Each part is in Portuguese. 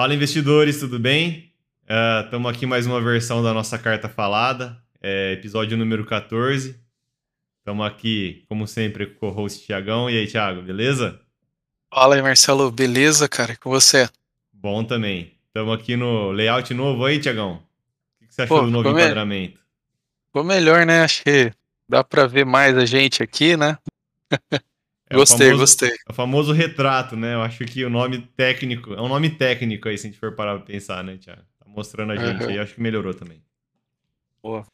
Fala investidores, tudo bem? Estamos uh, aqui mais uma versão da nossa carta falada, é, episódio número 14. Estamos aqui, como sempre, com o host Tiagão. E aí, Thiago, beleza? Fala aí, Marcelo, beleza, cara? Com você? Bom também. Estamos aqui no layout novo aí, Tiagão. O que você achou Pô, do novo enquadramento? Me... Ficou melhor, né? Acho que dá para ver mais a gente aqui, né? É gostei, famoso, gostei. É o famoso retrato, né? Eu acho que o nome técnico, é um nome técnico aí, se a gente for parar pra pensar, né, Tiago? Tá mostrando a gente uhum. aí, acho que melhorou também. Boa.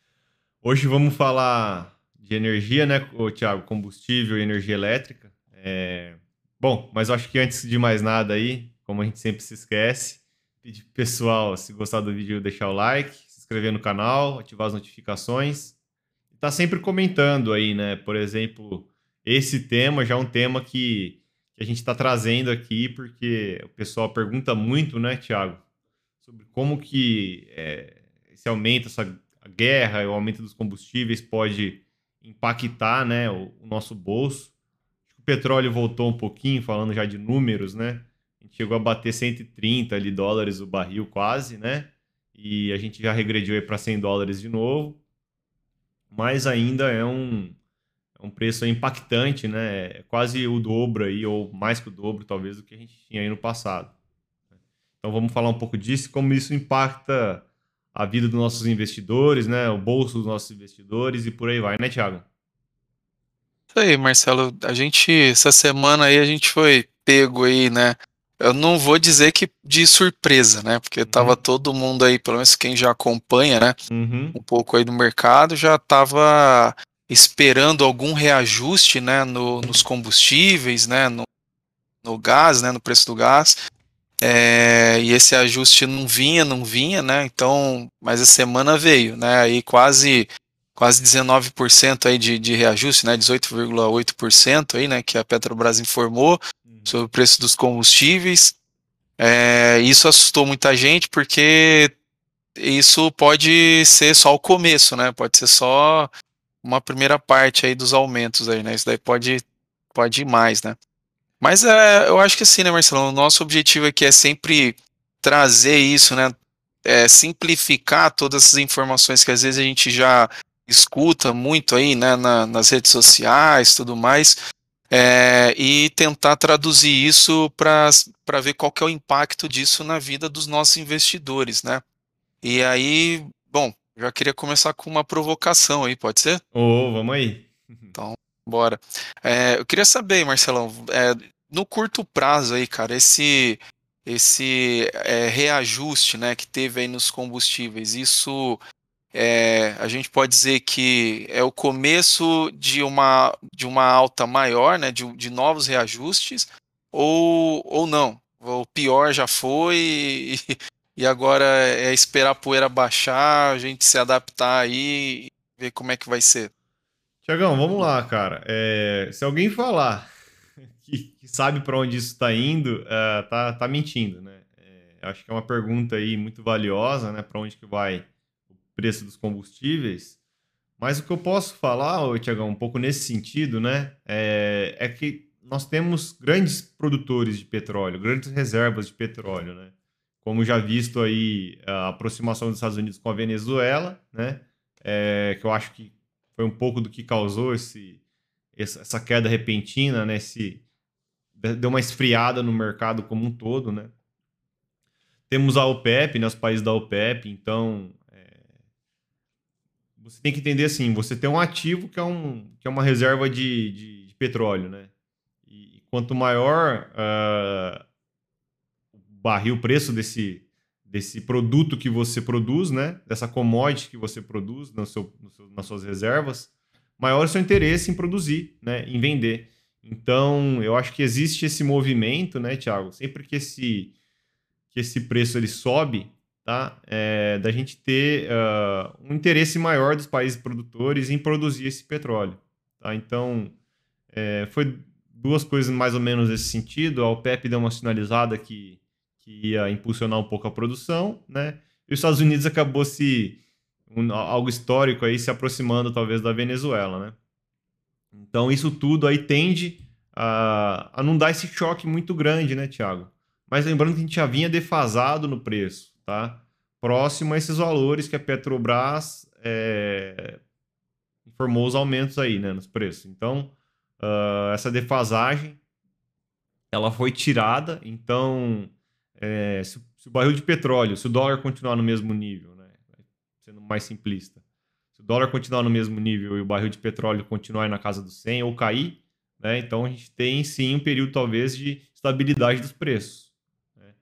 Hoje vamos falar de energia, né, Tiago? Combustível e energia elétrica. É... Bom, mas eu acho que antes de mais nada aí, como a gente sempre se esquece, pedir pro pessoal, se gostar do vídeo, deixar o like, se inscrever no canal, ativar as notificações. E tá sempre comentando aí, né? Por exemplo esse tema já é um tema que, que a gente está trazendo aqui, porque o pessoal pergunta muito, né, Tiago, sobre como que é, esse aumento, essa guerra, o aumento dos combustíveis pode impactar né, o, o nosso bolso. O petróleo voltou um pouquinho, falando já de números, né? A gente chegou a bater 130 ali, dólares o barril quase, né? E a gente já regrediu para 100 dólares de novo. Mas ainda é um, um preço impactante, né? É quase o dobro aí, ou mais que o dobro, talvez, do que a gente tinha aí no passado. Então vamos falar um pouco disso, como isso impacta a vida dos nossos investidores, né? O bolso dos nossos investidores e por aí vai, né, Thiago? Isso aí, Marcelo. A gente, essa semana aí, a gente foi pego aí, né? Eu não vou dizer que de surpresa, né? Porque uhum. tava todo mundo aí, pelo menos quem já acompanha, né? Uhum. Um pouco aí no mercado, já tava esperando algum reajuste né, no, nos combustíveis, né, no, no gás, né, no preço do gás. É, e esse ajuste não vinha, não vinha, né? Então, mas a semana veio, né? Aí quase quase 19% aí de, de reajuste, né? 18,8% aí, né? Que a Petrobras informou uhum. sobre o preço dos combustíveis. É, isso assustou muita gente porque isso pode ser só o começo, né? Pode ser só uma primeira parte aí dos aumentos aí, né? Isso daí pode, pode ir mais, né? Mas é, eu acho que assim, né, Marcelo? O nosso objetivo aqui é sempre trazer isso, né? É, simplificar todas essas informações que às vezes a gente já escuta muito aí, né, na, nas redes sociais, tudo mais, é, e tentar traduzir isso para ver qual que é o impacto disso na vida dos nossos investidores, né? E aí, bom, já queria começar com uma provocação aí, pode ser? Ô, oh, vamos aí. Então, bora. É, eu queria saber, Marcelão, é, no curto prazo aí, cara, esse esse é, reajuste, né, que teve aí nos combustíveis, isso é, a gente pode dizer que é o começo de uma de uma alta maior, né, de, de novos reajustes, ou, ou não? O pior já foi e, e agora é esperar a poeira baixar, a gente se adaptar aí e ver como é que vai ser. Tiagão, vamos lá, cara. É, se alguém falar que, que sabe para onde isso está indo, uh, tá, tá mentindo, né? É, acho que é uma pergunta aí muito valiosa, né? Para onde que vai o preço dos combustíveis? Mas o que eu posso falar, Tiagão, um pouco nesse sentido, né? É, é que nós temos grandes produtores de petróleo, grandes reservas de petróleo, né? Como já visto aí a aproximação dos Estados Unidos com a Venezuela, né? É, que eu acho que foi um pouco do que causou esse, essa queda repentina, né? Esse, deu uma esfriada no mercado como um todo, né? Temos a OPEP, né? Os países da OPEP, então é, você tem que entender assim, você tem um ativo que é, um, que é uma reserva de, de, de petróleo, né? E quanto maior uh, barril, o preço desse, desse produto que você produz, né? Dessa commodity que você produz no seu, no seu, nas suas reservas, maior o seu interesse em produzir, né? Em vender. Então, eu acho que existe esse movimento, né, Thiago? Sempre que esse, que esse preço ele sobe, tá? É, da gente ter uh, um interesse maior dos países produtores em produzir esse petróleo, tá? Então, é, foi duas coisas mais ou menos nesse sentido. A OPEP deu uma sinalizada que que ia impulsionar um pouco a produção, né? E os Estados Unidos acabou se um, algo histórico aí se aproximando talvez da Venezuela, né? Então isso tudo aí tende a, a não dar esse choque muito grande, né, Thiago? mas lembrando que a gente já vinha defasado no preço, tá? Próximo a esses valores que a Petrobras é, informou os aumentos aí, né, nos preços. Então, uh, essa defasagem, ela foi tirada, então, é, se, se, o barril de petróleo, se o dólar continuar no mesmo nível, né, sendo mais simplista, se o dólar continuar no mesmo nível e o barril de petróleo continuar na casa dos 100 ou cair, né, então a gente tem sim um período talvez de estabilidade dos preços. Né?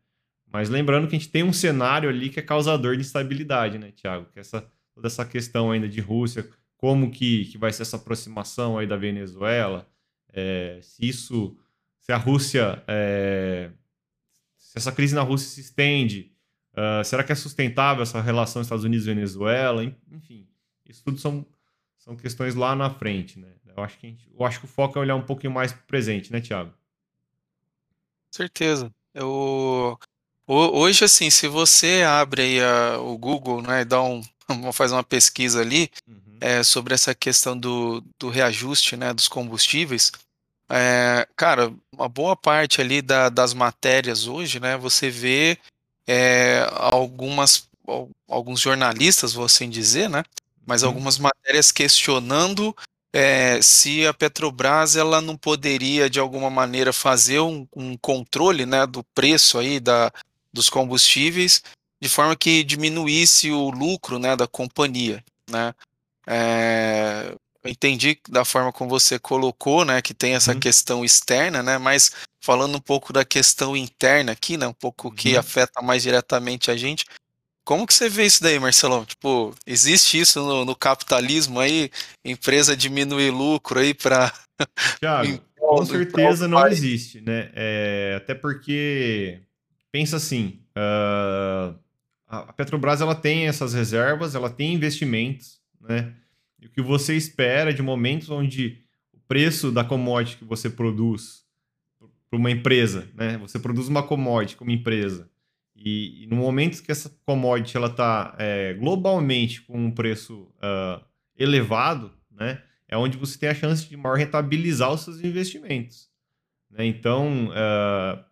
Mas lembrando que a gente tem um cenário ali que é causador de instabilidade, né, Tiago? Que é essa, toda essa questão ainda de Rússia, como que, que vai ser essa aproximação aí da Venezuela, é, se isso, se a Rússia, é, se essa crise na Rússia se estende, uh, será que é sustentável essa relação Estados Unidos-Venezuela, enfim, isso tudo são, são questões lá na frente, né? Eu acho que, gente, eu acho que o foco é olhar um pouquinho mais para o presente, né, Tiago? Certeza. Eu hoje assim, se você abre aí a, o Google, né, e dá um, faz uma pesquisa ali uhum. é, sobre essa questão do, do reajuste, né, dos combustíveis, é, cara, uma boa parte ali da, das matérias hoje, né, você vê é, algumas alguns jornalistas, vou assim dizer, né, mas uhum. algumas matérias questionando é, se a Petrobras ela não poderia de alguma maneira fazer um, um controle né, do preço aí da, dos combustíveis de forma que diminuísse o lucro né, da companhia. Né? É, entendi da forma como você colocou, né, que tem essa uhum. questão externa, né, mas falando um pouco da questão interna aqui, né, um pouco uhum. que afeta mais diretamente a gente, como que você vê isso daí, Marcelão? Tipo, existe isso no, no capitalismo aí? Empresa diminuir lucro aí para. Com certeza não existe, né? É, até porque, pensa assim, uh, a Petrobras ela tem essas reservas, ela tem investimentos, né? E o que você espera de momentos onde o preço da commodity que você produz para uma empresa, né? Você produz uma commodity como empresa e, e no momento que essa commodity ela está é, globalmente com um preço uh, elevado, né, é onde você tem a chance de maior rentabilizar os seus investimentos. Né? Então, uh,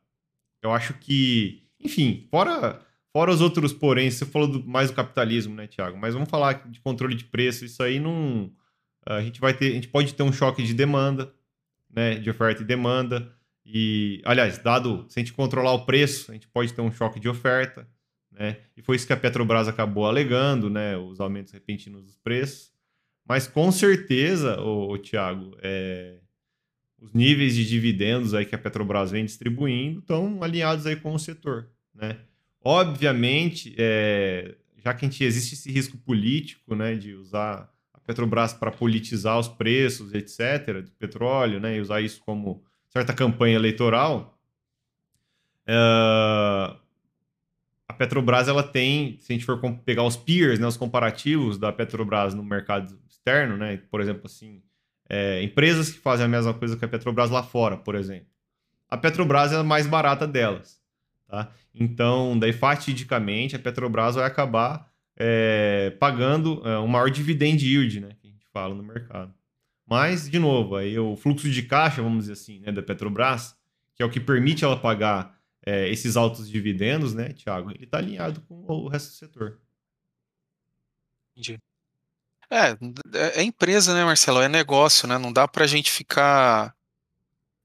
eu acho que, enfim, fora, fora os outros porém, você falou do, mais do capitalismo, né, Tiago? Mas vamos falar de controle de preço, isso aí não. A gente vai ter, a gente pode ter um choque de demanda, né, de oferta e demanda. E, aliás, dado se a gente controlar o preço, a gente pode ter um choque de oferta, né? E foi isso que a Petrobras acabou alegando, né? Os aumentos repentinos dos preços. Mas com certeza, o, Tiago, é, os níveis de dividendos aí que a Petrobras vem distribuindo estão alinhados aí com o setor, né? Obviamente, é, já que a gente existe esse risco político, né, de usar a Petrobras para politizar os preços, etc, do petróleo, né, e usar isso como certa campanha eleitoral, uh, a Petrobras ela tem, se a gente for pegar os peers, né, os comparativos da Petrobras no mercado externo, né, por exemplo, assim, é, empresas que fazem a mesma coisa que a Petrobras lá fora, por exemplo. A Petrobras é a mais barata delas. Tá? Então, daí, fatidicamente, a Petrobras vai acabar é, pagando é, um maior dividend yield, né, que a gente fala no mercado. Mas, de novo, aí o fluxo de caixa, vamos dizer assim, né, da Petrobras, que é o que permite ela pagar é, esses altos dividendos, né, Tiago, ele está alinhado com o resto do setor. Entendi. É, é, é empresa, né, Marcelo? É negócio, né? Não dá para a gente ficar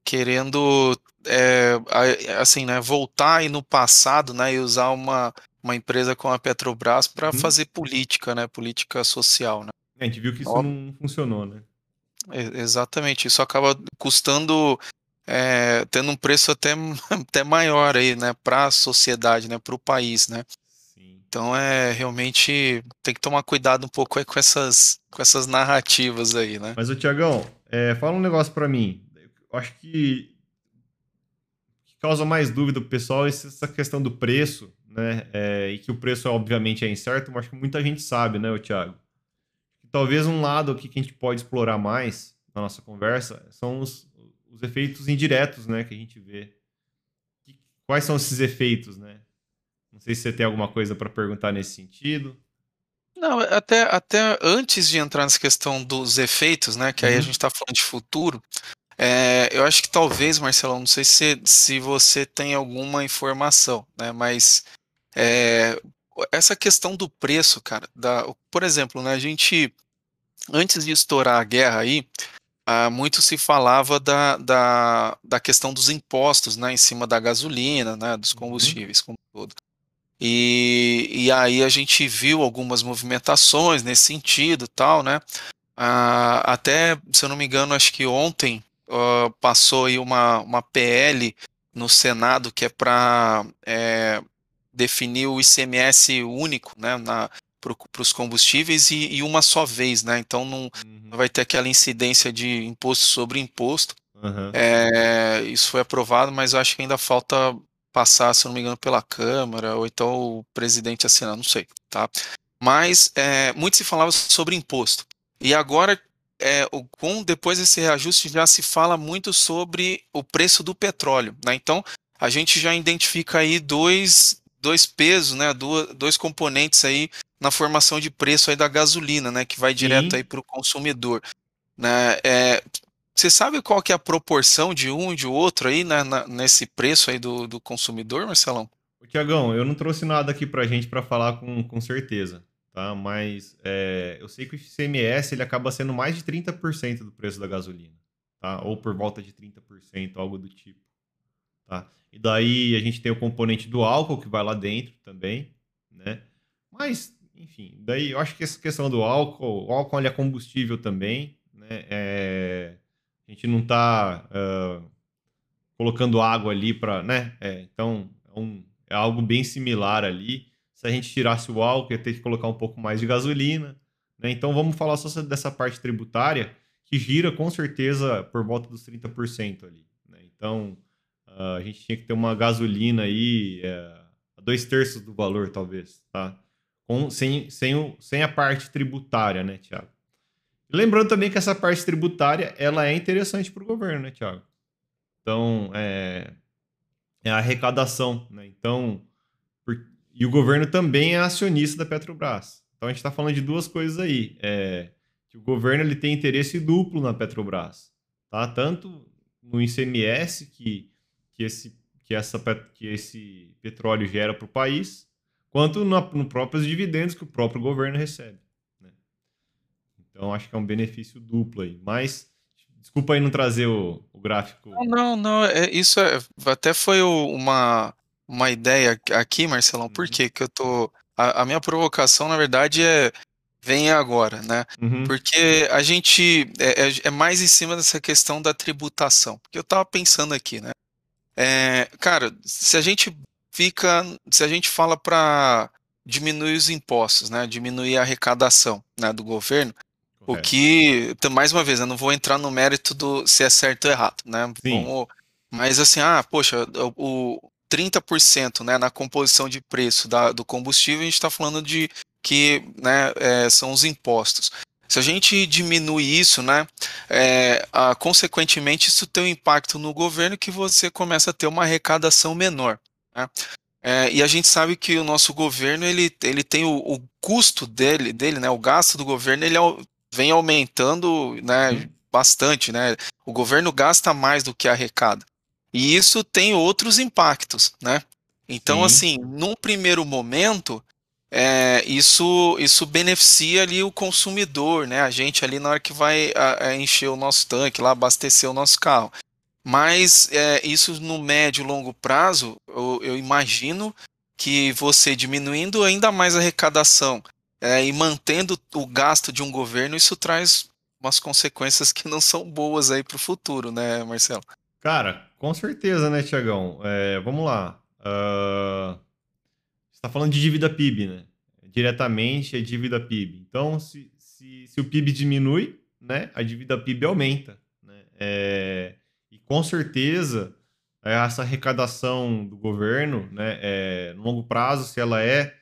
querendo, é, assim, né, voltar aí no passado, né, e usar uma, uma empresa como a Petrobras para hum. fazer política, né, política social, né? É, a gente viu que isso não funcionou, né? Exatamente, isso acaba custando, é, tendo um preço até, até maior aí, né, para a sociedade, né, para o país, né. Sim. Então é realmente tem que tomar cuidado um pouco com essas, com essas narrativas aí, né. Mas o Tiagão, é, fala um negócio para mim. Eu acho que que causa mais dúvida pro pessoal é essa questão do preço, né? É, e que o preço obviamente é incerto, mas acho que muita gente sabe, né, Thiago? talvez um lado aqui que a gente pode explorar mais na nossa conversa são os, os efeitos indiretos, né, que a gente vê. Quais são esses efeitos, né? Não sei se você tem alguma coisa para perguntar nesse sentido. Não, até, até antes de entrar nessa questão dos efeitos, né, que aí a uhum. gente está falando de futuro, É, eu acho que talvez, Marcelo, não sei se, se você tem alguma informação, né? Mas é, essa questão do preço, cara, da, por exemplo, né, a gente, antes de estourar a guerra aí, ah, muito se falava da, da, da questão dos impostos, né, em cima da gasolina, né, dos uhum. combustíveis, como todo. E, e aí a gente viu algumas movimentações nesse sentido, tal, né? Ah, até, se eu não me engano, acho que ontem uh, passou aí uma, uma PL no Senado que é para é, definir o ICMS único, né, para os combustíveis e, e, uma só vez, né? Então não, uhum. vai ter aquela incidência de imposto sobre imposto. Uhum. É, isso foi aprovado, mas eu acho que ainda falta passar, se não me engano, pela Câmara ou então o presidente assinar, não sei, tá? Mas é, muito se falava sobre imposto. E agora é, o, com depois desse reajuste já se fala muito sobre o preço do petróleo. Né? Então a gente já identifica aí dois, dois pesos, né? dois, dois componentes aí na formação de preço aí da gasolina, né? que vai direto aí para o consumidor. Né? É, você sabe qual que é a proporção de um e de outro aí na, na, nesse preço aí do, do consumidor, Marcelão? Tiagão, eu não trouxe nada aqui para a gente para falar com, com certeza tá? Mas é, eu sei que o ICMS ele acaba sendo mais de 30% do preço da gasolina, tá? Ou por volta de 30%, algo do tipo, tá? E daí a gente tem o componente do álcool que vai lá dentro também, né? Mas, enfim, daí eu acho que essa questão do álcool, o álcool é combustível também, né? É, a gente não está uh, colocando água ali para, né? É, então é, um, é algo bem similar ali se a gente tirasse o álcool, ia ter que colocar um pouco mais de gasolina. Né? Então vamos falar só dessa parte tributária, que gira com certeza por volta dos 30% ali. Né? Então uh, a gente tinha que ter uma gasolina aí é, a dois terços do valor, talvez, tá? Com, sem, sem, o, sem a parte tributária, né, Tiago? Lembrando também que essa parte tributária ela é interessante para o governo, né, Tiago? Então, é, é a arrecadação, né? Então, e o governo também é acionista da Petrobras. Então a gente está falando de duas coisas aí. É, que o governo ele tem interesse duplo na Petrobras. Tá? Tanto no ICMS que, que, esse, que, essa, que esse petróleo gera para o país, quanto no, no próprios dividendos que o próprio governo recebe. Né? Então acho que é um benefício duplo aí. Mas desculpa aí não trazer o, o gráfico. Não, não, não é, isso é, até foi uma uma ideia aqui, Marcelão, por uhum. que que eu tô. A, a, minha provocação, na verdade, é. Vem agora, né? Uhum. Porque a gente. É, é, é, mais em cima dessa questão da tributação. Porque eu tava pensando aqui, né? É, cara, se a gente fica. Se a gente fala para diminuir os impostos, né? Diminuir a arrecadação né, do governo. O que, então, mais uma vez, eu não vou entrar no mérito do se é certo ou errado, né? Vamos, mas assim, ah, poxa, o, 30% né, na composição de preço da, do combustível, a gente está falando de que né, é, são os impostos. Se a gente diminui isso, né, é, a, consequentemente isso tem um impacto no governo que você começa a ter uma arrecadação menor. Né? É, e a gente sabe que o nosso governo ele, ele tem o, o custo dele, dele, né, o gasto do governo ele vem aumentando né, uhum. bastante. Né? O governo gasta mais do que arrecada. E isso tem outros impactos, né? Então, Sim. assim, num primeiro momento, é, isso, isso beneficia ali o consumidor, né? A gente ali na hora que vai a, a encher o nosso tanque, lá abastecer o nosso carro. Mas é, isso no médio e longo prazo, eu, eu, imagino que você diminuindo ainda mais a arrecadação é, e mantendo o gasto de um governo, isso traz umas consequências que não são boas aí para o futuro, né, Marcelo? Cara, com certeza, né, Tiagão? É, vamos lá. Uh, você está falando de dívida PIB, né? Diretamente é dívida PIB. Então, se, se, se o PIB diminui, né, a dívida PIB aumenta. Né? É, e com certeza, essa arrecadação do governo, né, é, no longo prazo, se ela é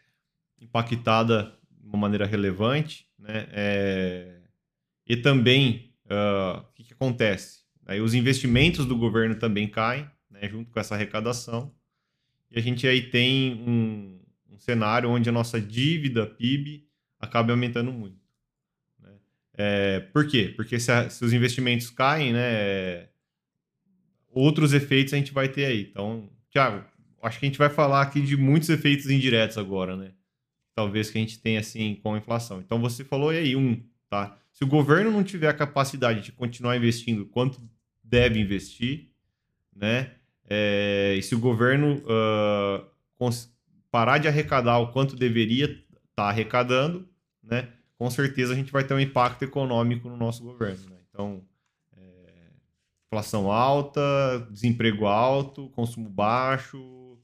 impactada de uma maneira relevante, né, é, e também, uh, o que, que acontece? Aí os investimentos do governo também caem, né, junto com essa arrecadação. E a gente aí tem um, um cenário onde a nossa dívida PIB acaba aumentando muito. Né? É, por quê? Porque se, a, se, os investimentos caem, né, outros efeitos a gente vai ter aí. Então, Thiago, acho que a gente vai falar aqui de muitos efeitos indiretos agora, né? Talvez que a gente tenha assim com a inflação. Então você falou aí um, tá? Se o governo não tiver a capacidade de continuar investindo quanto deve investir, né? É, e se o governo uh, parar de arrecadar o quanto deveria estar tá arrecadando, né? Com certeza a gente vai ter um impacto econômico no nosso governo. Né? Então, é, inflação alta, desemprego alto, consumo baixo,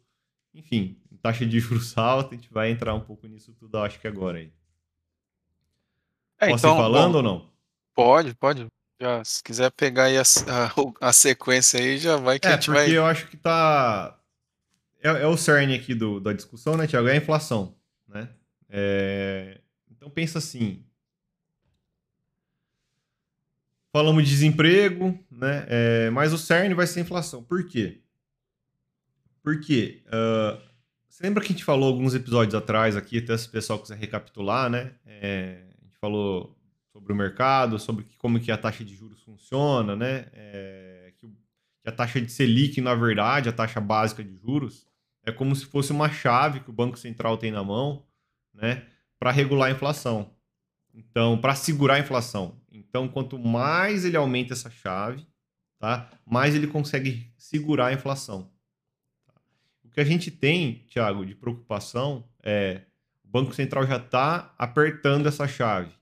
enfim, taxa de juros alta, a gente vai entrar um pouco nisso tudo, acho que agora aí. É, Posso então, ir falando bom, ou não? Pode, pode. Já, se quiser pegar aí a, a, a, sequência aí, já vai que é, a gente porque vai. eu acho que tá. É, é, o cerne aqui do, da discussão, né, Tiago? É a inflação, né? É... Então pensa assim. Falamos de desemprego, né? É... Mas o cerne vai ser a inflação. Por quê? Porque uh... você lembra que a gente falou alguns episódios atrás aqui, até se o pessoal quiser recapitular, né? É... A gente falou sobre o mercado, sobre como que a taxa de juros funciona, né? É, que, a taxa de Selic, na verdade, a taxa básica de juros, é como se fosse uma chave que o Banco Central tem na mão, né? Para regular a inflação. Então, para segurar a inflação. Então, quanto mais ele aumenta essa chave, tá? mais ele consegue segurar a inflação. O que a gente tem, Thiago, de preocupação é o Banco Central já está apertando essa chave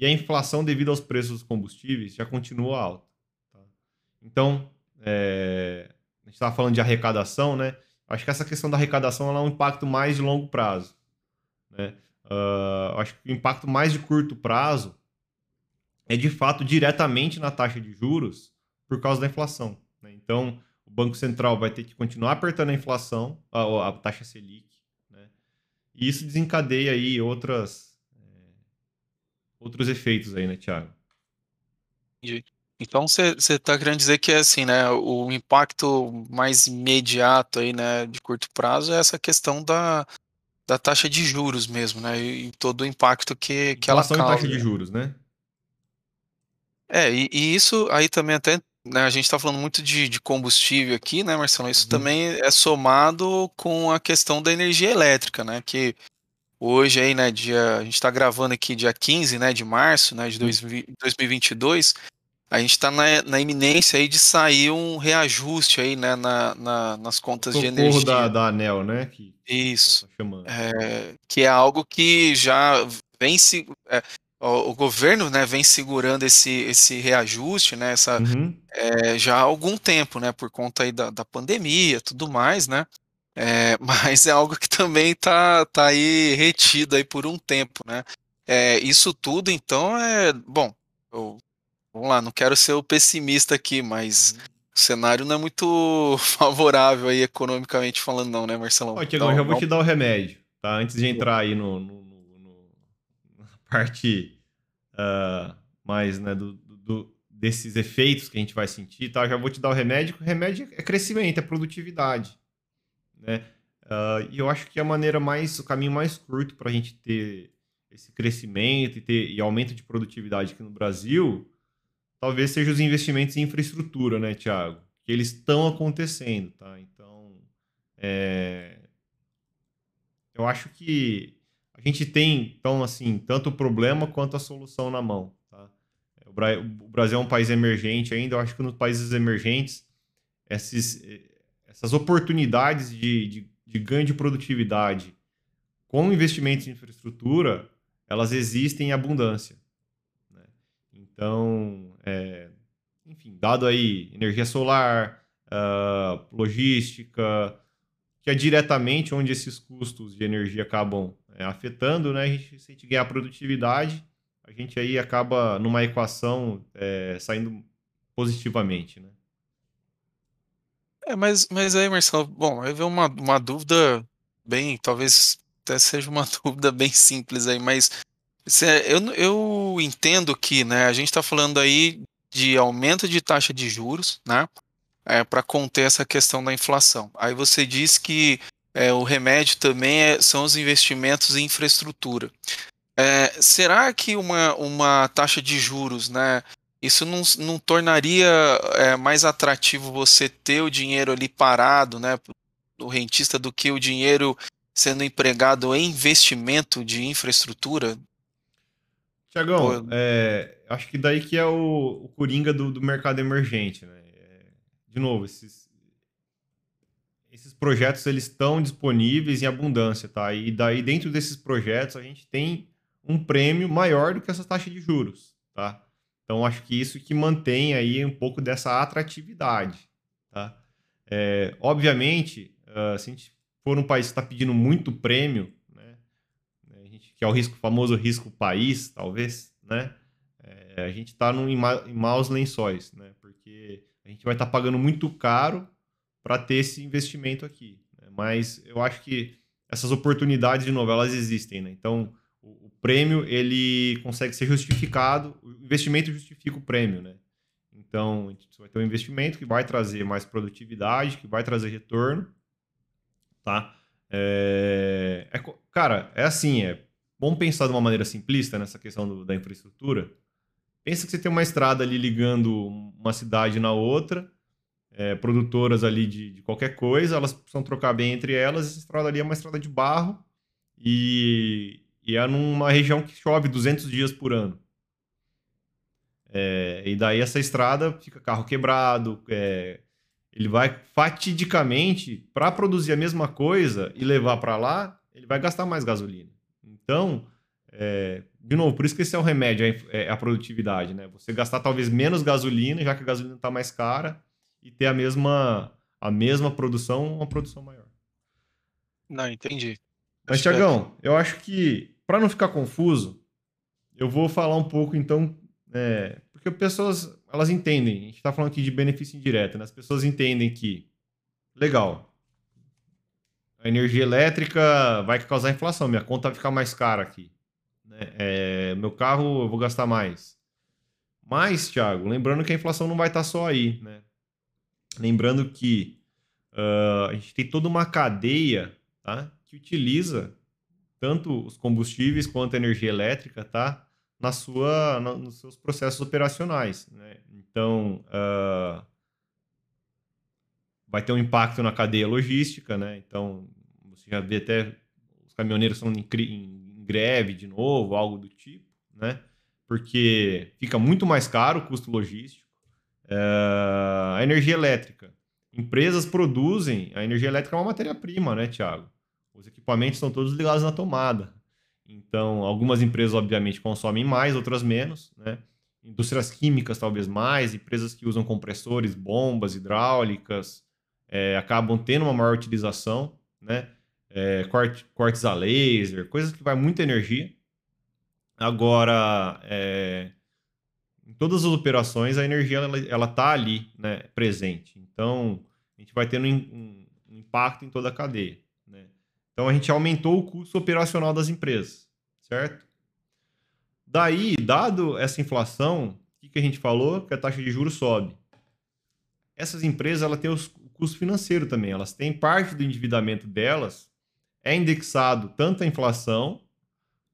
e a inflação devido aos preços dos combustíveis já continua alta. Tá? Então, é, a gente estava falando de arrecadação, né? Acho que essa questão da arrecadação ela é um impacto mais de longo prazo. Né? Uh, acho que o impacto mais de curto prazo é de fato diretamente na taxa de juros por causa da inflação. Né? Então, o Banco Central vai ter que continuar apertando a inflação, a, a taxa Selic, né? e isso desencadeia aí outras outros efeitos aí, né, Thiago? Entendi. Então você está querendo dizer que assim, né, o impacto mais imediato aí, né, de curto prazo é essa questão da, da taxa de juros mesmo, né, e todo o impacto que, que ela causa. taxa de juros, né? É, e, e isso aí também até, né, a gente está falando muito de, de combustível aqui, né, Marcelo, isso uhum. também é somado com a questão da energia elétrica, né, que Hoje aí, né, dia, a gente está gravando aqui dia 15, né, de março, né, de 2022. A gente está na, na iminência aí de sair um reajuste aí, né, na, na nas contas de energia. da, da ANEL, né? Que Isso. Tá é, que é algo que já vem se... É, o, o, governo, né, vem segurando esse, esse reajuste, né, essa, uhum. é, já há algum tempo, né, por conta aí da, da pandemia, tudo mais, né. É, mas é algo que também tá, tá aí retido aí por um tempo, né? É, isso tudo, então, é. Bom, eu, vamos lá, não quero ser o pessimista aqui, mas o cenário não é muito favorável aí economicamente falando, não, né, Marcelão? Ó, Tiago, então, já vou não... te dar o remédio, tá? Antes de entrar aí no, no, no na parte uh, mais, né, do, do, desses efeitos que a gente vai sentir, tá? Já vou te dar o remédio. O remédio é crescimento, é produtividade né? Uh, e eu acho que a maneira mais, o caminho mais curto para a gente ter esse crescimento e ter e aumento de produtividade aqui no Brasil, talvez seja os investimentos em infraestrutura, né, Tiago? Que eles estão acontecendo, tá? Então, é... eu acho que a gente tem, então, assim, tanto o problema quanto a solução na mão, tá? O Brasil é um país emergente ainda, eu acho que nos países emergentes, esses, essas oportunidades de, de, de ganho de produtividade com investimentos em infraestrutura, elas existem em abundância. Né? Então, é, enfim, dado aí energia solar, uh, logística, que é diretamente onde esses custos de energia acabam é, afetando, né? A gente, se a gente ganhar produtividade, a gente aí acaba numa equação é, saindo positivamente, né? É, mas, mas aí, Marcelo, bom, aí vem uma, uma dúvida bem, talvez até seja uma dúvida bem simples aí, mas eu, eu entendo que, né, a gente está falando aí de aumento de taxa de juros, né, é, para conter essa questão da inflação. Aí você diz que é, o remédio também é, são os investimentos em infraestrutura. É, será que uma, uma taxa de juros, né, isso não, não tornaria é, mais atrativo você ter o dinheiro ali parado, né, do rentista, do que o dinheiro sendo empregado em investimento de infraestrutura? Tiagão, é, acho que daí que é o, o coringa do, do mercado emergente, né? É, de novo, esses, esses projetos eles estão disponíveis em abundância, tá? E daí dentro desses projetos a gente tem um prêmio maior do que essa taxa de juros, tá? Então acho que isso que mantém aí um pouco dessa atratividade, tá? É, obviamente, uh, se a gente for um país que está pedindo muito prêmio, né, a gente, que é o risco famoso risco país, talvez, né? É, a gente está em, ma em maus lençóis, né? Porque a gente vai estar tá pagando muito caro para ter esse investimento aqui. Né? Mas eu acho que essas oportunidades de novo existem, né? Então o, o prêmio ele consegue ser justificado, investimento justifica o prêmio, né? Então você vai ter um investimento que vai trazer mais produtividade, que vai trazer retorno, tá? É, é, cara, é assim, é bom pensar de uma maneira simplista nessa questão do, da infraestrutura. Pensa que você tem uma estrada ali ligando uma cidade na outra, é, produtoras ali de, de, qualquer coisa, elas precisam trocar bem entre elas. Essa estrada ali é uma estrada de barro e, e é numa região que chove 200 dias por ano. É, e daí essa estrada fica carro quebrado, é, ele vai fatidicamente para produzir a mesma coisa e levar para lá, ele vai gastar mais gasolina. Então, é, de novo, por isso que esse é o remédio, é, é a produtividade, né? Você gastar talvez menos gasolina, já que a gasolina está mais cara, e ter a mesma, a mesma produção, uma produção maior. Não, entendi. Mas, Tiagão, eu acho que, para não ficar confuso, eu vou falar um pouco, então, é, porque pessoas, elas entendem, a gente está falando aqui de benefício indireto, né? As pessoas entendem que, legal, a energia elétrica vai causar inflação, minha conta vai ficar mais cara aqui. Né? É, meu carro eu vou gastar mais. Mas, Thiago, lembrando que a inflação não vai estar tá só aí, né? Lembrando que uh, a gente tem toda uma cadeia tá? que utiliza tanto os combustíveis quanto a energia elétrica, tá? Na sua, na, nos seus processos operacionais. Né? Então, uh, vai ter um impacto na cadeia logística, né? Então, você já vê até os caminhoneiros estão em, em greve de novo, algo do tipo, né? Porque fica muito mais caro o custo logístico. Uh, a energia elétrica. Empresas produzem, a energia elétrica é uma matéria-prima, né, Tiago? Os equipamentos estão todos ligados na tomada. Então, algumas empresas, obviamente, consomem mais, outras menos, né? Indústrias químicas, talvez mais, empresas que usam compressores, bombas hidráulicas, é, acabam tendo uma maior utilização, né? É, cortes a laser, coisas que vai muita energia. Agora, é, em todas as operações, a energia ela está ali, né, presente. Então, a gente vai tendo um, um impacto em toda a cadeia. Então a gente aumentou o custo operacional das empresas, certo? Daí, dado essa inflação, o que, a gente falou? Que a taxa de juros sobe. Essas empresas ela têm o custo financeiro também. Elas têm parte do endividamento delas é indexado tanto à inflação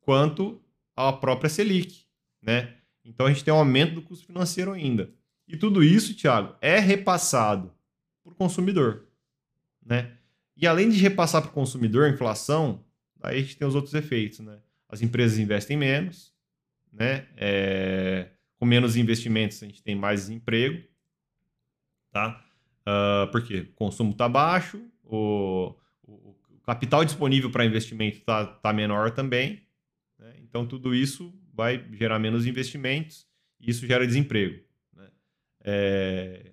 quanto à própria Selic, né? Então a gente tem um aumento do custo financeiro ainda. E tudo isso, Thiago, é repassado por consumidor, né? E além de repassar para o consumidor a inflação, aí a gente tem os outros efeitos, né? As empresas investem menos, né? É, com menos investimentos a gente tem mais emprego, tá? Uh, porque o consumo está baixo, o, o, o, capital disponível para investimento está tá menor também, né? então tudo isso vai gerar menos investimentos e isso gera desemprego. Né? É,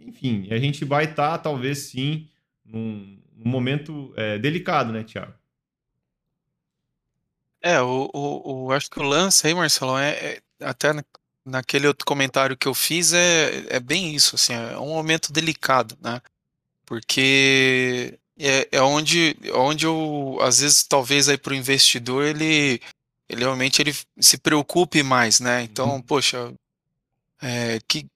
enfim, a gente vai estar, tá, talvez sim, num, num momento é, delicado, né, Tiago? É, o, o, o, acho que o lance aí, Marcelo, é, é até naquele outro comentário que eu fiz, é, é bem isso, assim, é um momento delicado, né? Porque é, é onde, onde eu, às vezes, talvez aí para o investidor, ele, ele realmente ele se preocupe mais, né? Então, uhum. poxa, é, que,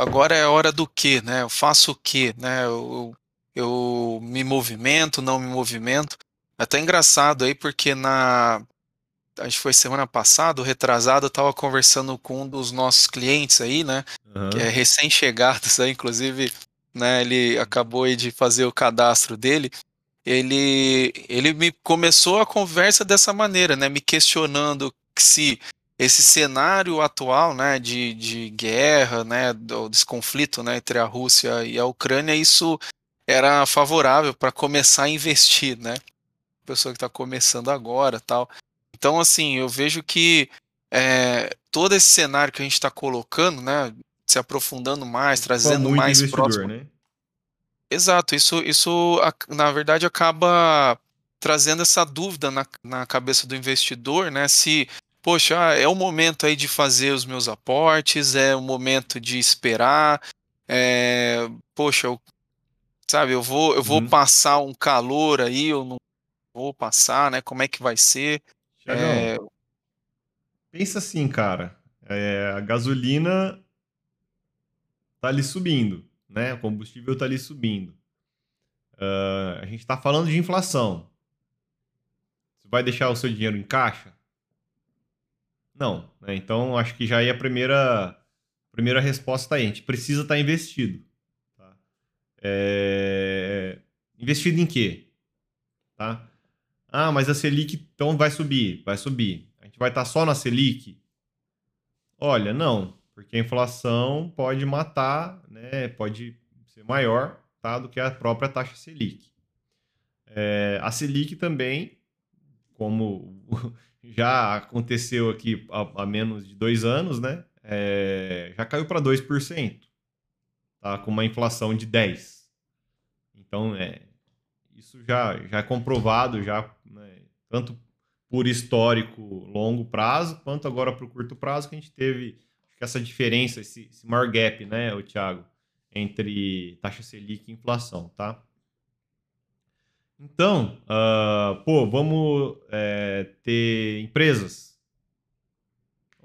agora é a hora do quê, né? Eu faço o quê, né? Eu, eu me movimento, não me movimento. É até engraçado aí, porque na acho que foi semana passada, retrasado, eu estava conversando com um dos nossos clientes aí, né? Uhum. Que é recém-chegados aí, inclusive, né? Ele acabou aí de fazer o cadastro dele. Ele, ele me começou a conversa dessa maneira, né? Me questionando se esse cenário atual, né, de, de guerra, né, do, desse conflito, né, entre a Rússia e a Ucrânia, isso era favorável para começar a investir, né? Pessoa que está começando agora, tal. Então, assim, eu vejo que é, todo esse cenário que a gente está colocando, né, se aprofundando mais, trazendo mais próximo. Né? Exato, isso, isso na verdade acaba trazendo essa dúvida na, na cabeça do investidor, né? Se, poxa, é o momento aí de fazer os meus aportes, é o momento de esperar, é, poxa, eu, sabe, eu vou, eu vou uhum. passar um calor aí, eu não vou passar, né? Como é que vai ser? É... Pensa assim, cara. É, a gasolina tá ali subindo, né? O combustível tá ali subindo. Uh, a gente está falando de inflação. Você vai deixar o seu dinheiro em caixa? Não. Né? Então, acho que já é a primeira, primeira resposta aí. A gente precisa estar tá investido. Tá? É... Investido em quê? Tá? Ah, mas a Selic então vai subir, vai subir. A gente vai estar só na Selic? Olha, não, porque a inflação pode matar, né, pode ser maior tá, do que a própria taxa Selic. É, a Selic também, como já aconteceu aqui há, há menos de dois anos, né, é, já caiu para 2%, tá, com uma inflação de 10%. Então, é, isso já, já é comprovado, já né, tanto por histórico longo prazo, quanto agora para o curto prazo, que a gente teve essa diferença, esse, esse maior gap, né, o Thiago, entre taxa Selic e inflação, tá? Então, uh, pô, vamos é, ter empresas.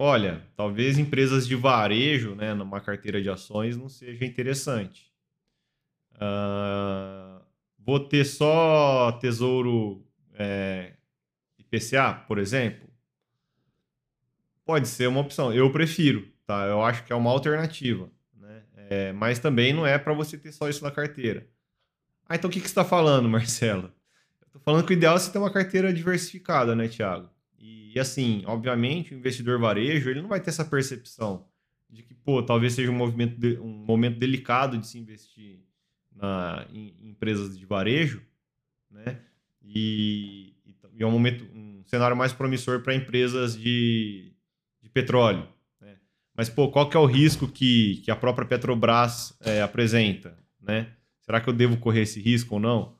Olha, talvez empresas de varejo, né, numa carteira de ações não seja interessante. Uh, Vou ter só tesouro é, IPCA, por exemplo? Pode ser uma opção. Eu prefiro, tá? Eu acho que é uma alternativa. Né? É, mas também não é para você ter só isso na carteira. Ah, então o que, que você está falando, Marcelo? Estou falando que o ideal é você ter uma carteira diversificada, né, Thiago? E, assim, obviamente, o investidor varejo ele não vai ter essa percepção de que, pô, talvez seja um, movimento de, um momento delicado de se investir na, em, em empresas de varejo, né? E, e é um momento, um cenário mais promissor para empresas de, de petróleo. Né? Mas, pô, qual que é o risco que, que a própria Petrobras é, apresenta, né? Será que eu devo correr esse risco ou não?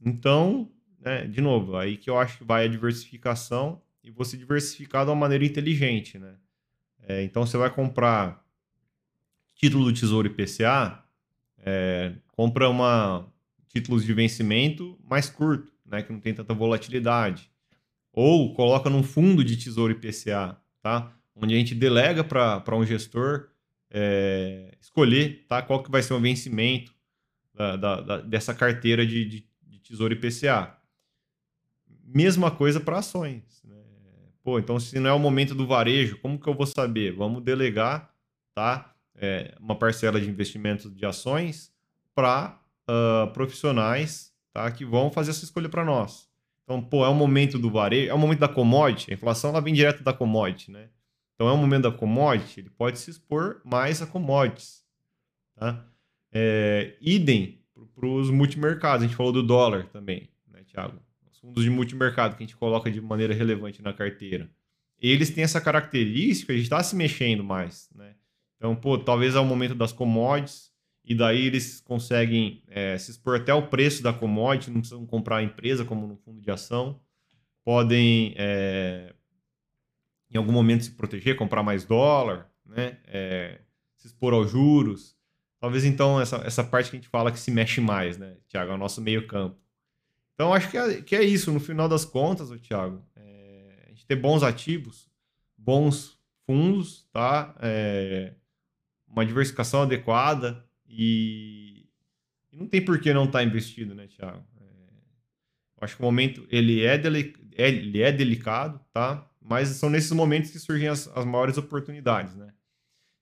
Então, né, de novo, aí que eu acho que vai a diversificação e você diversificar de uma maneira inteligente, né? É, então, você vai comprar título do Tesouro IPCA, é, compra uma títulos de vencimento mais curto, né, que não tem tanta volatilidade. Ou coloca num fundo de tesouro IPCA, tá? onde a gente delega para um gestor é, escolher tá, qual que vai ser o vencimento da, da, da, dessa carteira de, de, de, tesouro IPCA. Mesma coisa para ações. Né? Pô, então se não é o momento do varejo, como que eu vou saber? Vamos delegar tá, é, uma parcela de investimentos de ações para uh, ah, profissionais tá, que vão fazer essa escolha para nós. Então, pô, é o momento do varejo, é o momento da commodity, a inflação ela vem direto da commodity, né? Então, é o momento da commodity, ele pode se expor mais a commodities, tá? É, idem para os multimercados, a gente falou do dólar também, né, Thiago? Os fundos de multimercado que a gente coloca de maneira relevante na carteira. Eles têm essa característica de estar se mexendo mais, né? Então, pô, talvez é o momento das commodities, e daí eles conseguem é, se expor até o preço da commodity, não precisam comprar a empresa como no fundo de ação, podem é, em algum momento se proteger, comprar mais dólar, né? É, se expor aos juros. Talvez então essa, essa parte que a gente fala que se mexe mais, né, Tiago? É o nosso meio campo. Então acho que é, que é isso, no final das contas, Tiago. É, a gente ter bons ativos, bons fundos, tá? É, uma diversificação adequada, e, e não tem por que não estar tá investido, né, Thiago? É, acho que o momento ele é, deli, é, ele é delicado, tá? Mas são nesses momentos que surgem as, as maiores oportunidades, né?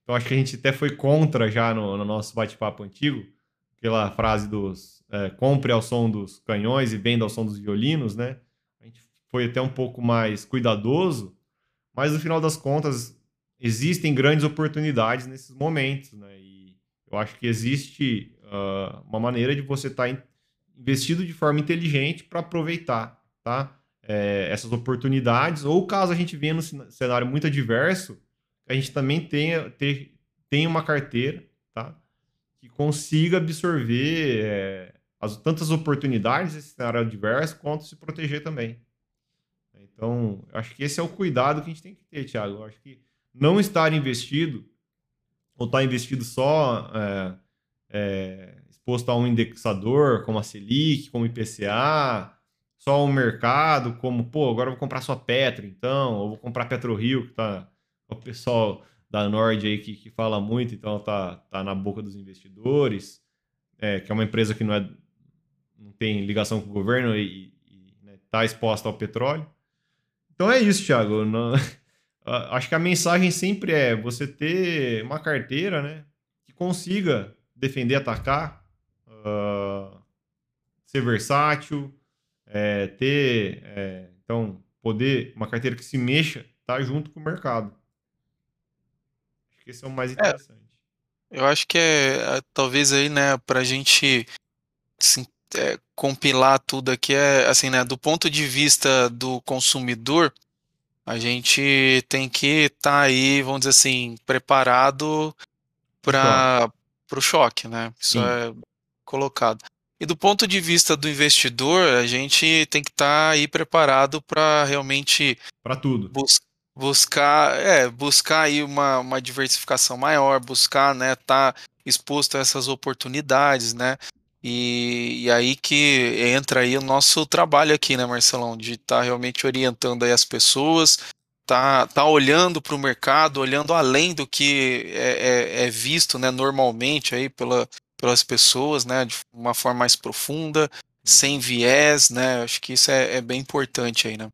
Então acho que a gente até foi contra já no, no nosso bate-papo antigo, aquela frase dos é, compre ao som dos canhões e venda ao som dos violinos, né? A gente foi até um pouco mais cuidadoso, mas no final das contas existem grandes oportunidades nesses momentos, né? E eu acho que existe uh, uma maneira de você estar tá investido de forma inteligente para aproveitar, tá? É, essas oportunidades, ou caso a gente venha num cenário muito adverso, a gente também tenha, ter, tenha uma carteira, tá? Que consiga absorver é, as, tantas oportunidades desse cenário adverso, quanto se proteger também. Então, acho que esse é o cuidado que a gente tem que ter, Thiago. Eu acho que não estar investido, ou estar investido só é, é, exposto a um indexador, como a Selic, como IPCA, só um mercado, como, pô, agora eu vou comprar só Petro, então, ou vou comprar PetroRio, que tá o pessoal da Nord aí que, que fala muito, então tá, tá na boca dos investidores, é, que é uma empresa que não, é, não tem ligação com o governo e, está né, tá exposta ao petróleo. Então é isso, Thiago. Não, acho que a mensagem sempre é você ter uma carteira né, que consiga defender, atacar, uh, ser versátil, é, ter é, então poder uma carteira que se mexa, tá junto com o mercado. Acho que esse é o mais é, interessante. É, eu acho que é talvez aí, né, para a gente assim, é, compilar tudo aqui é assim, né, do ponto de vista do consumidor, a gente tem que estar tá aí, vamos dizer assim, preparado para o choque, né? Isso Sim. é colocado. E do ponto de vista do investidor, a gente tem que estar tá aí preparado para realmente para tudo. Bus buscar, é, buscar aí uma, uma diversificação maior, buscar, né, tá exposto a essas oportunidades, né? E, e aí que entra aí o nosso trabalho aqui, né, Marcelão, de estar tá realmente orientando aí as pessoas, tá, tá olhando para o mercado, olhando além do que é, é, é visto, né, normalmente aí pela, pelas pessoas, né, de uma forma mais profunda, sem uhum. viés, né, acho que isso é, é bem importante aí, né.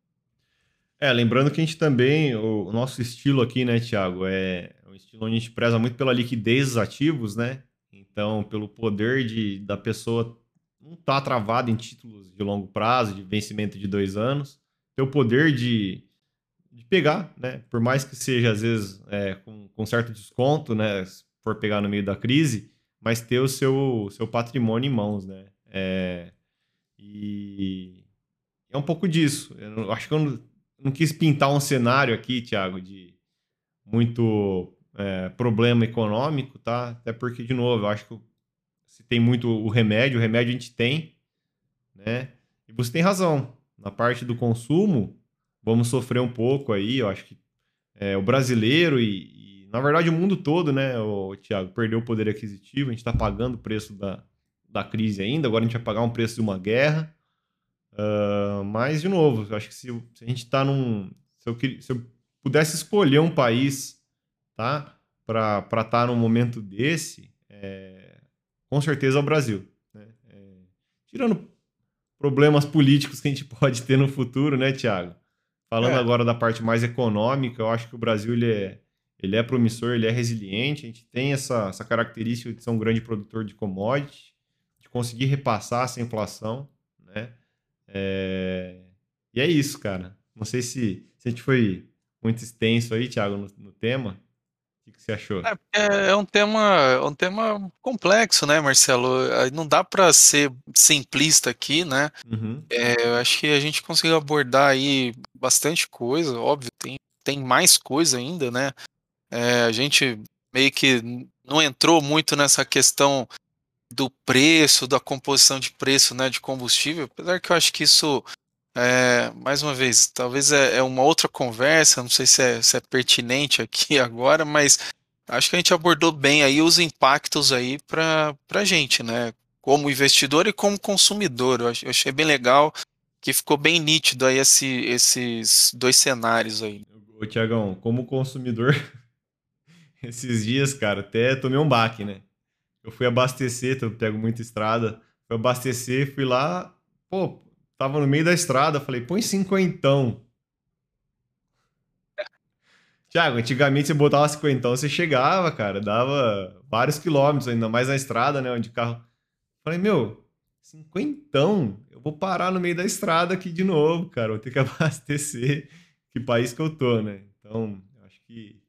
É, lembrando que a gente também, o, o nosso estilo aqui, né, Thiago, é um estilo onde a gente preza muito pela liquidez dos ativos, né, então, pelo poder de, da pessoa não estar tá travada em títulos de longo prazo, de vencimento de dois anos, ter o poder de, de pegar, né? Por mais que seja, às vezes, é, com, com certo desconto, né? Se for pegar no meio da crise, mas ter o seu, seu patrimônio em mãos, né? É, e é um pouco disso. Eu acho que eu não, não quis pintar um cenário aqui, Thiago, de muito é, problema econômico, tá? Até porque, de novo, eu acho que se tem muito o remédio, o remédio a gente tem, né? E você tem razão. Na parte do consumo, vamos sofrer um pouco aí. Eu acho que é, o brasileiro e, e, na verdade, o mundo todo, né, o Thiago, perdeu o poder aquisitivo. A gente está pagando o preço da, da crise ainda. Agora a gente vai pagar um preço de uma guerra. Uh, mas, de novo, eu acho que se, se a gente está num. Se eu, se eu pudesse escolher um país tá? Para estar tá num momento desse, é, com certeza é o Brasil. Né? É, tirando problemas políticos que a gente pode ter no futuro, né, Tiago? Falando é. agora da parte mais econômica, eu acho que o Brasil ele é, ele é promissor, ele é resiliente, a gente tem essa, essa característica de ser um grande produtor de commodity, de conseguir repassar essa inflação, né? É... E é isso, cara. Não sei se, se a gente foi muito extenso aí, Thiago, no, no tema, o que, você achou? É, é um tema, é um tema complexo, né, Marcelo? Não dá para ser simplista aqui, né? Uhum. É, eu acho que a gente conseguiu abordar aí bastante coisa, óbvio, tem, tem mais coisa ainda, né? É, a gente meio que não entrou muito nessa questão do preço, da composição de preço né, de combustível, apesar que eu acho que isso é, mais uma vez, talvez é, é, uma outra conversa, não sei se é, se é pertinente aqui agora, mas acho que a gente abordou bem aí os impactos aí para a gente, né? Como investidor e como consumidor. Eu achei bem legal que ficou bem nítido aí esse, esses dois cenários aí. Ô, Tiagão, como consumidor, esses dias, cara, até tomei um baque, né? Eu fui abastecer, eu pego muita estrada, fui abastecer, fui lá, pô, Tava no meio da estrada, falei, põe cinquentão. Tiago, antigamente você botava 50, você chegava, cara, dava vários quilômetros, ainda mais na estrada, né, onde carro... Falei, meu, cinquentão, eu vou parar no meio da estrada aqui de novo, cara, vou ter que abastecer, que país que eu tô, né? Então, acho que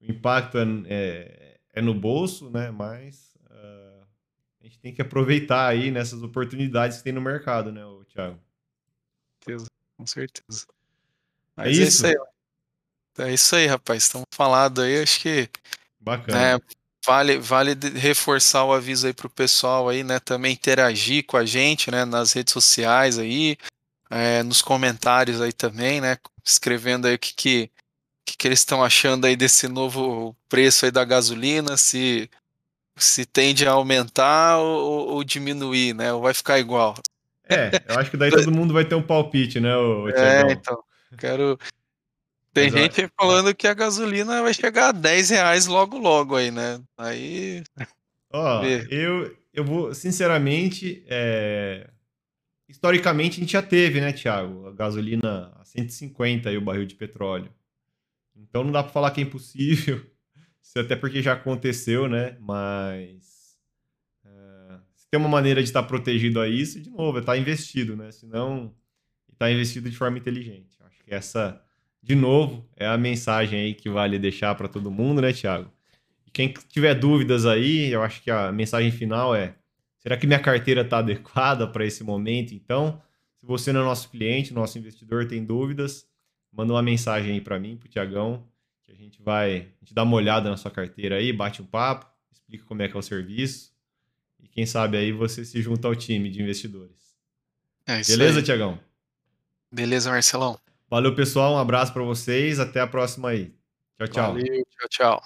o impacto é, é, é no bolso, né, mas uh, a gente tem que aproveitar aí nessas oportunidades que tem no mercado, né, Tiago? Com certeza, com certeza. É mas é isso? é isso aí, é isso aí, rapaz. Estamos falando aí, acho que. Bacana. Né, vale, vale reforçar o aviso aí pro pessoal aí, né? Também interagir com a gente, né? Nas redes sociais aí, é, nos comentários aí também, né? Escrevendo aí o que, que, que, que eles estão achando aí desse novo preço aí da gasolina, se, se tende a aumentar ou, ou diminuir, né? Ou vai ficar igual. É, eu acho que daí todo mundo vai ter um palpite, né, o É, então. Quero, tem Mas, gente falando que a gasolina vai chegar a 10 reais logo logo aí, né? Aí. Ó, eu, eu vou, sinceramente, é... historicamente a gente já teve, né, Thiago? A gasolina a 150 aí o barril de petróleo. Então não dá para falar que é impossível, até porque já aconteceu, né? Mas. Se tem uma maneira de estar protegido a isso, de novo, é estar investido, né? Senão, estar investido de forma inteligente. Acho que essa de novo, é a mensagem aí que vale deixar para todo mundo, né, Thiago? E quem tiver dúvidas aí, eu acho que a mensagem final é: será que minha carteira está adequada para esse momento? Então, se você não é nosso cliente, nosso investidor, tem dúvidas, manda uma mensagem aí para mim, para o Tiagão, que a gente vai gente dá uma olhada na sua carteira aí, bate um papo, explica como é que é o serviço. Quem sabe aí você se junta ao time de investidores. É Beleza, Tiagão? Beleza, Marcelão. Valeu, pessoal. Um abraço para vocês. Até a próxima aí. Tchau, tchau. Valeu, tchau, tchau.